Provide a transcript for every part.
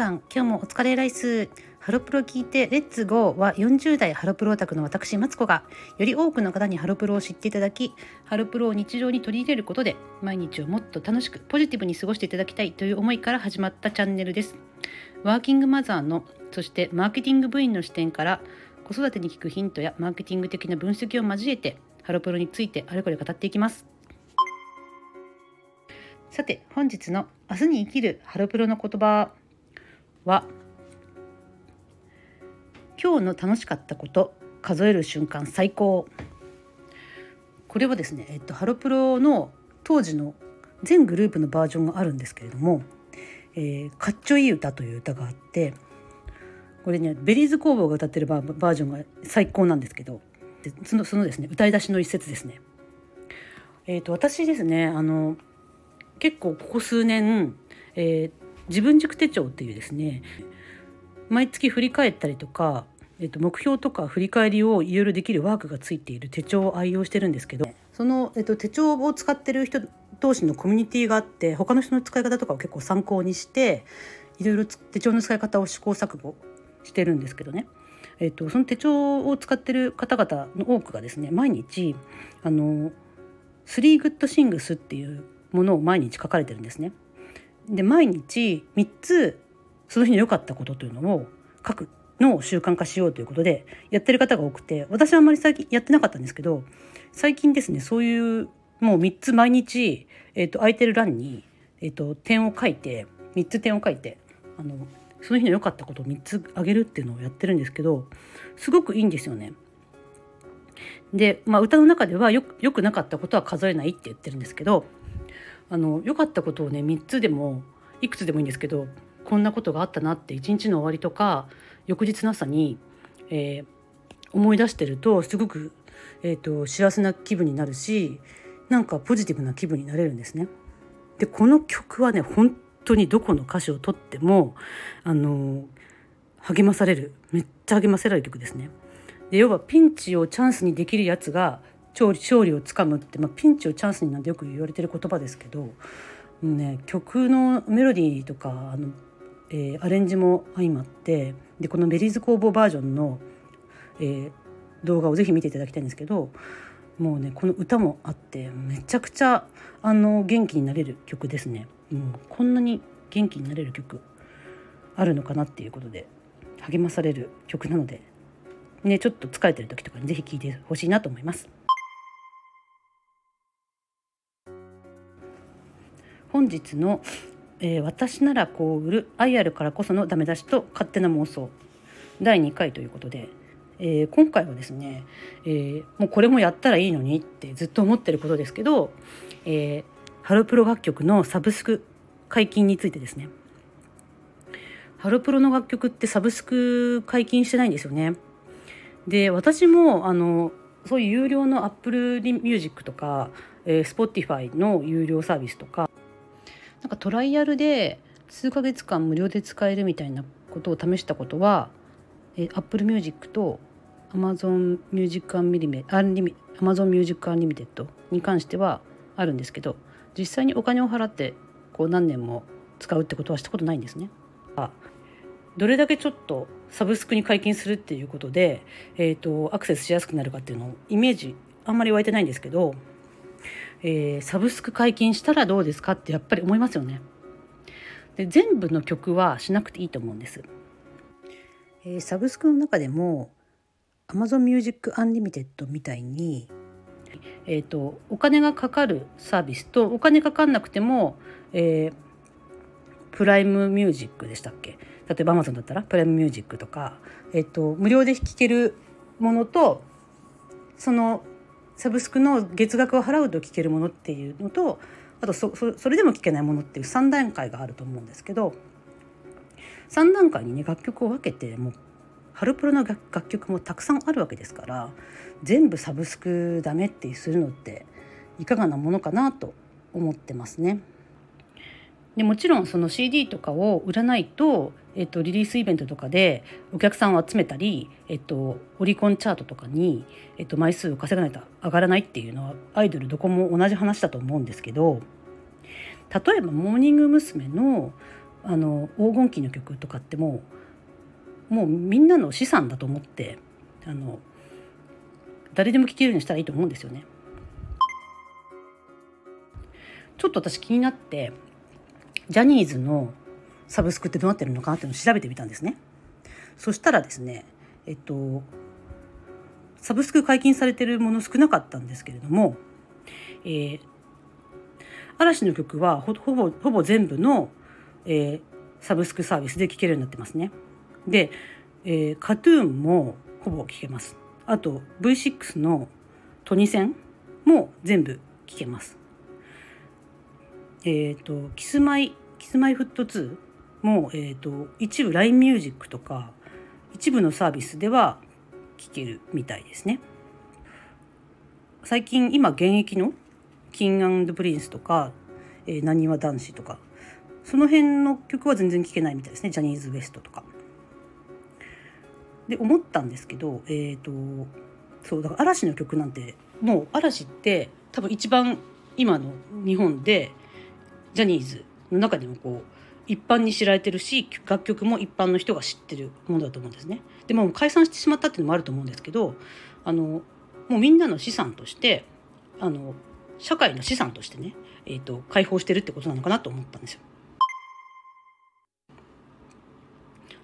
さん今日もお疲れライス。ハロプロ聞いてレッツゴーは40代ハロプロオタクの私マツコがより多くの方にハロプロを知っていただきハロプロを日常に取り入れることで毎日をもっと楽しくポジティブに過ごしていただきたいという思いから始まったチャンネルです。ワーキングマザーのそしてマーケティング部員の視点から子育てに聞くヒントやマーケティング的な分析を交えてハロプロについてあれこれ語っていきます。さて本日の明日に生きるハロプロの言葉。は今日の楽しかったこと数える瞬間最高これはですね、えっと、ハロプロの当時の全グループのバージョンがあるんですけれども「えー、かっちょいい歌」という歌があってこれねベリーズ工房が歌ってるバージョンが最高なんですけどそのそのですね歌い出しの一節ですね。えーと私ですねあの結構ここ数年、えー、自分軸手帳っていうですね毎月振り返ったりとか、えー、と目標とか振り返りをいろいろできるワークがついている手帳を愛用してるんですけどその、えー、と手帳を使ってる人同士のコミュニティがあって他の人の使い方とかを結構参考にしていろいろ手帳の使い方を試行錯誤してるんですけどね。えーと、その手帳を使ってる方々の多くがですね毎日あの「スリーグッドシングス」っていうものを毎日書かれてるんですね。で毎日3つその日の良かったことというのを書くのを習慣化しようということでやってる方が多くて私はあんまり最近やってなかったんですけど最近ですねそういうもう3つ毎日、えーと、空いてる欄に、えーと、点を書いて3つ点を書いてあのその日の良かったことを3つあげるっていうのをやってるんですけどすごくいいんですよね。で、まあ、歌の中ではよよくなかったことは数えないって言ってるんですけどあの良かったことをね3つでもいくつでもいいんですけどこんなことがあったなって一日の終わりとか翌日の朝に、えー、思い出してるとすごく、えーと、幸せな気分になるしなんかポジティブな気分になれるんですね。でこの曲はね本当にどこの歌詞をとってもあの励まされるめっちゃ励ませられる曲ですね。で要はピンチをチャンスにできるやつが勝利をつかむって、まあ、ピンチをチャンスになんてよく言われてる言葉ですけど、ね、曲のメロディーとかあの、えー、アレンジも相まってでこのベリーズ工房バージョンの、えー、動画をぜひ見ていただきたいんですけどもうねこの歌もあってめちゃくちゃあの元気になれる曲ですね。うん、こんなに元気になれる曲あるのかなっていうことで励まされる曲なので、ね、ちょっと疲れてる時とかにぜひ聴いてほしいなと思います。本日の、えー、私ならこう売る愛あるからこそのダメ出しと勝手な妄想第2回ということで、えー、今回はですね、えー、もうこれもやったらいいのにってずっと思ってることですけど、えハロプロ楽曲のサブスク解禁についてですねハロプロの楽曲ってサブスク解禁してないんですよね。で私もあのそういう有料の Apple Music とか、えー、Spotify の有料サービスとかなんかトライアルで数ヶ月間無料で使えるみたいなことを試したことは、え、Apple Music と Amazon Music Unlimited Amazon Music Unlimited に関してはあるんですけど実際にお金を払ってこう何年も使うってことはしたことないんですね。どれだけちょっとサブスクに解禁するっていうことで、えーとアクセスしやすくなるかっていうのをイメージあんまり湧いてないんですけどえー、サブスク解禁したらどうですかってやっぱり思いますよね。で全部の曲はしなくていいと思うんです。えー、サブスクの中でも Amazon Music Unlimited みたいに、えーと、お金がかかるサービスとお金かかんなくても、えー、プライムミュージックでしたっけ？例えば Amazon だったらプライムミュージックとか、えーと無料で聴けるものとそのサブスクの月額を払うと聞けるものっていうのとあとそそれでも聞けないものっていう3段階があると思うんですけど3段階にね楽曲を分けてもうハロプロの楽曲もたくさんあるわけですから全部サブスクダメってするのっていかがなものかなと思ってますね。でもちろんその CD とかを売らないと、えっと、リリースイベントとかでお客さんを集めたり、えっと、オリコンチャートとかに、えっと、枚数を稼がないと上がらないっていうのはアイドルどこも同じ話だと思うんですけど例えばモーニング娘。のあの黄金期の曲とかってもうもうみんなの資産だと思ってあの誰でも聴けるようにしたらいいと思うんですよね。ちょっと私気になってジャニーズのサブスクってどうなってるのかなっていうのを調べてみたんですね。そしたらですねえっとサブスク解禁されてるもの少なかったんですけれども、えー、嵐の曲はほぼほぼ全部の、えー、サブスクサービスで聴けるようになってますね。で、えー、カトゥーンもほぼ聴けます。あと V6 のトニセンも全部聴けます。えっ、ー、とキスマイキスマイフット2も、えーと、一部 LINE ミュージックとか一部のサービスでは聴けるみたいですね。最近今現役のキングプリンスとかなにわ男子とかその辺の曲は全然聴けないみたいですねジャニーズ WEST とか。で思ったんですけどえっ、ー、とそうだから嵐の曲なんてもう嵐って多分一番今の日本でジャニーズの中でもこう一般に知られてるし楽曲も一般の人が知ってるものだと思うんですね。でも解散してしまったっていうのもあると思うんですけどあのもうみんなの資産としてあの社会の資産としてね、えーと、解放してるってことなのかなと思ったんですよ。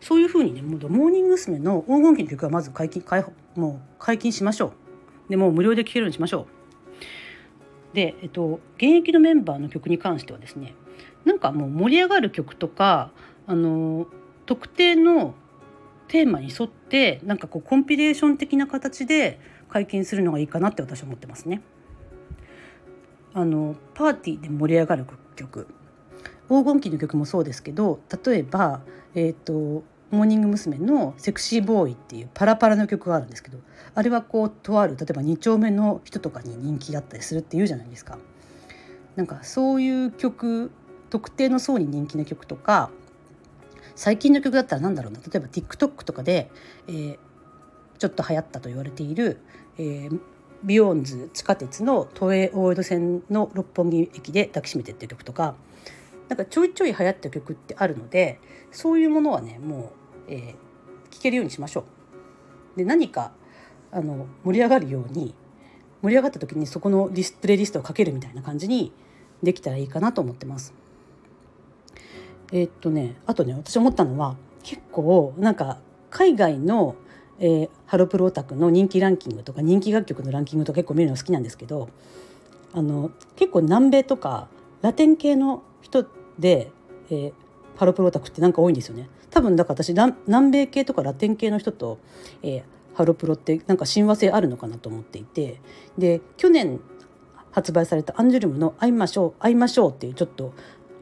そういうふうにねもうモーニング娘。の黄金期の曲はまず解禁解放もう解禁しましょう。でもう無料で聴けるようにしましょう。で、えっと、現役のメンバーの曲に関してはですねなんかもう盛り上がる曲とかあの特定のテーマに沿ってなんかこうコンピレーション的な形で解禁するのがいいかなって私は思ってますね。あのパーティーで盛り上がる曲黄金期の曲もそうですけど例えば、えーと、モーニング娘。の「セクシーボーイ」っていうパラパラの曲があるんですけどあれはこうとある例えば2丁目の人とかに人気だったりするっていうじゃないですか。なんかそういう曲特定の層に人気の曲とか最近の曲だったら何だろうな例えば TikTok とかで、えー、ちょっと流行ったと言われている、えー、ビヨーンズ地下鉄の都営大江戸線の六本木駅で抱きしめてっていう曲とかなんかちょいちょい流行った曲ってあるのでそういうものはねもう、えー、聴けるようにしましょう。で何かあの盛り上がるように盛り上がった時にそこのリスプレイリストをかけるみたいな感じにできたらいいかなと思ってます。えー、っとねあとね私思ったのは結構なんか海外の、えー、ハロプロオタクの人気ランキングとか人気楽曲のランキングとか結構見るの好きなんですけどあの結構南米とかラテン系の人で、えー、ハロプロオタクってなんか多いんですよね。多分だから私南米系とかラテン系の人と、えー、ハロプロってなんか親和性あるのかなと思っていてで去年発売されたアンジュルムの「会いましょう会いましょう」っていうちょっと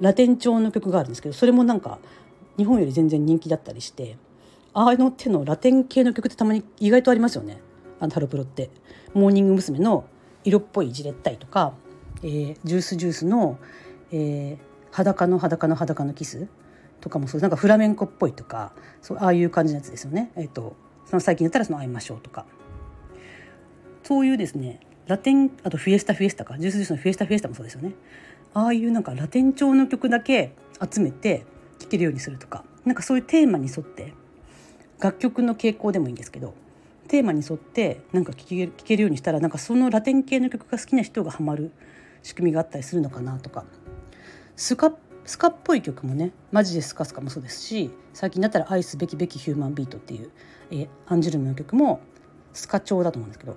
ラテン調の曲があるんですけどそれもなんか日本より全然人気だったりしてああの手のラテン系の曲ってたまに意外とありますよねあのハロプロって。モーニング娘。の色っぽいじれったいとか、えー、ジュースジュースの、えー、裸の裸の裸のキスとかもそうなんかフラメンコっぽいとかそうああいう感じのやつですよね。えーと、その最近だったらその「会いましょう」とか。そういうですねラテンあとフィエスタフィエスタかジュースジュースのフィエスタフィエスタもそうですよね。ああいうなんかラテン調の曲だけ集めて聴けるようにするとかなんかそういうテーマに沿って楽曲の傾向でもいいんですけどテーマに沿ってなんか聴けけるようにしたらなんかそのラテン系の曲が好きな人がハマる仕組みがあったりするのかなとか。スカスカっぽい曲もね「マジでスカスカ」もそうですし最近だったら「愛すべきべきヒューマンビート」っていう、えー、アンジュルムの曲もスカ調だと思うんですけど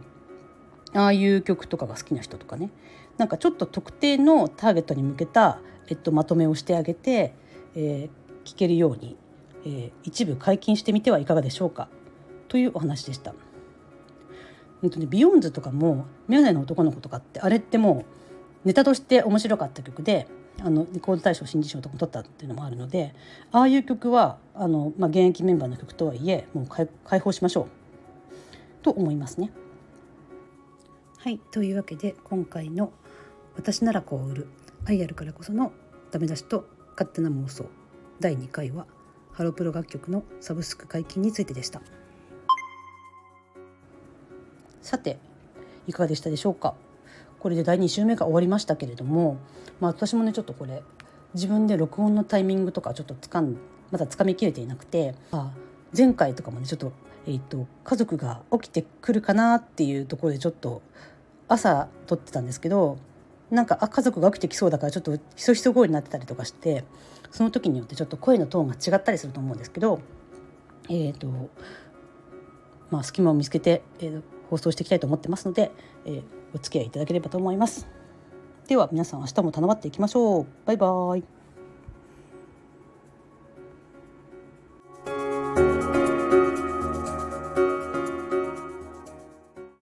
ああいう曲とかが好きな人とかねなんかちょっと特定のターゲットに向けた、えっと、まとめをしてあげて、えー、聞けるように、えー、一部解禁してみてはいかがでしょうかというお話でした。えっとね、ビヨンズとかも「メガネの男の子」とかってあれってもうネタとして面白かった曲であのレコード大賞新人賞とかも取ったっていうのもあるのでああいう曲はあの、まあ、現役メンバーの曲とはいえもう解放しましょう。と思いますね。はい。というわけで今回の「私ならこう売る愛あるからこそのダメ出しと勝手な妄想」第2回はハロプロ楽曲のサブスク解禁についてでした。さていかがでしたでしょうか？これで第2週目が終わりましたけれども、まあ、私もねちょっとこれ自分で録音のタイミングとかちょっとつかんまだつかみきれていなくてあ前回とかもねちょっと,、えーと、家族が起きてくるかなっていうところでちょっと朝撮ってたんですけどなんかあ家族が起きてきそうだからちょっとひそひそ声になってたりとかしてその時によってちょっと声のトーンが違ったりすると思うんですけどえっ、ー、とまあ隙間を見つけて、えー、放送していきたいと思ってますので、えー、お付き合いいただければと思います。では皆さん明日も頼まっていきましょう。バイバーイ。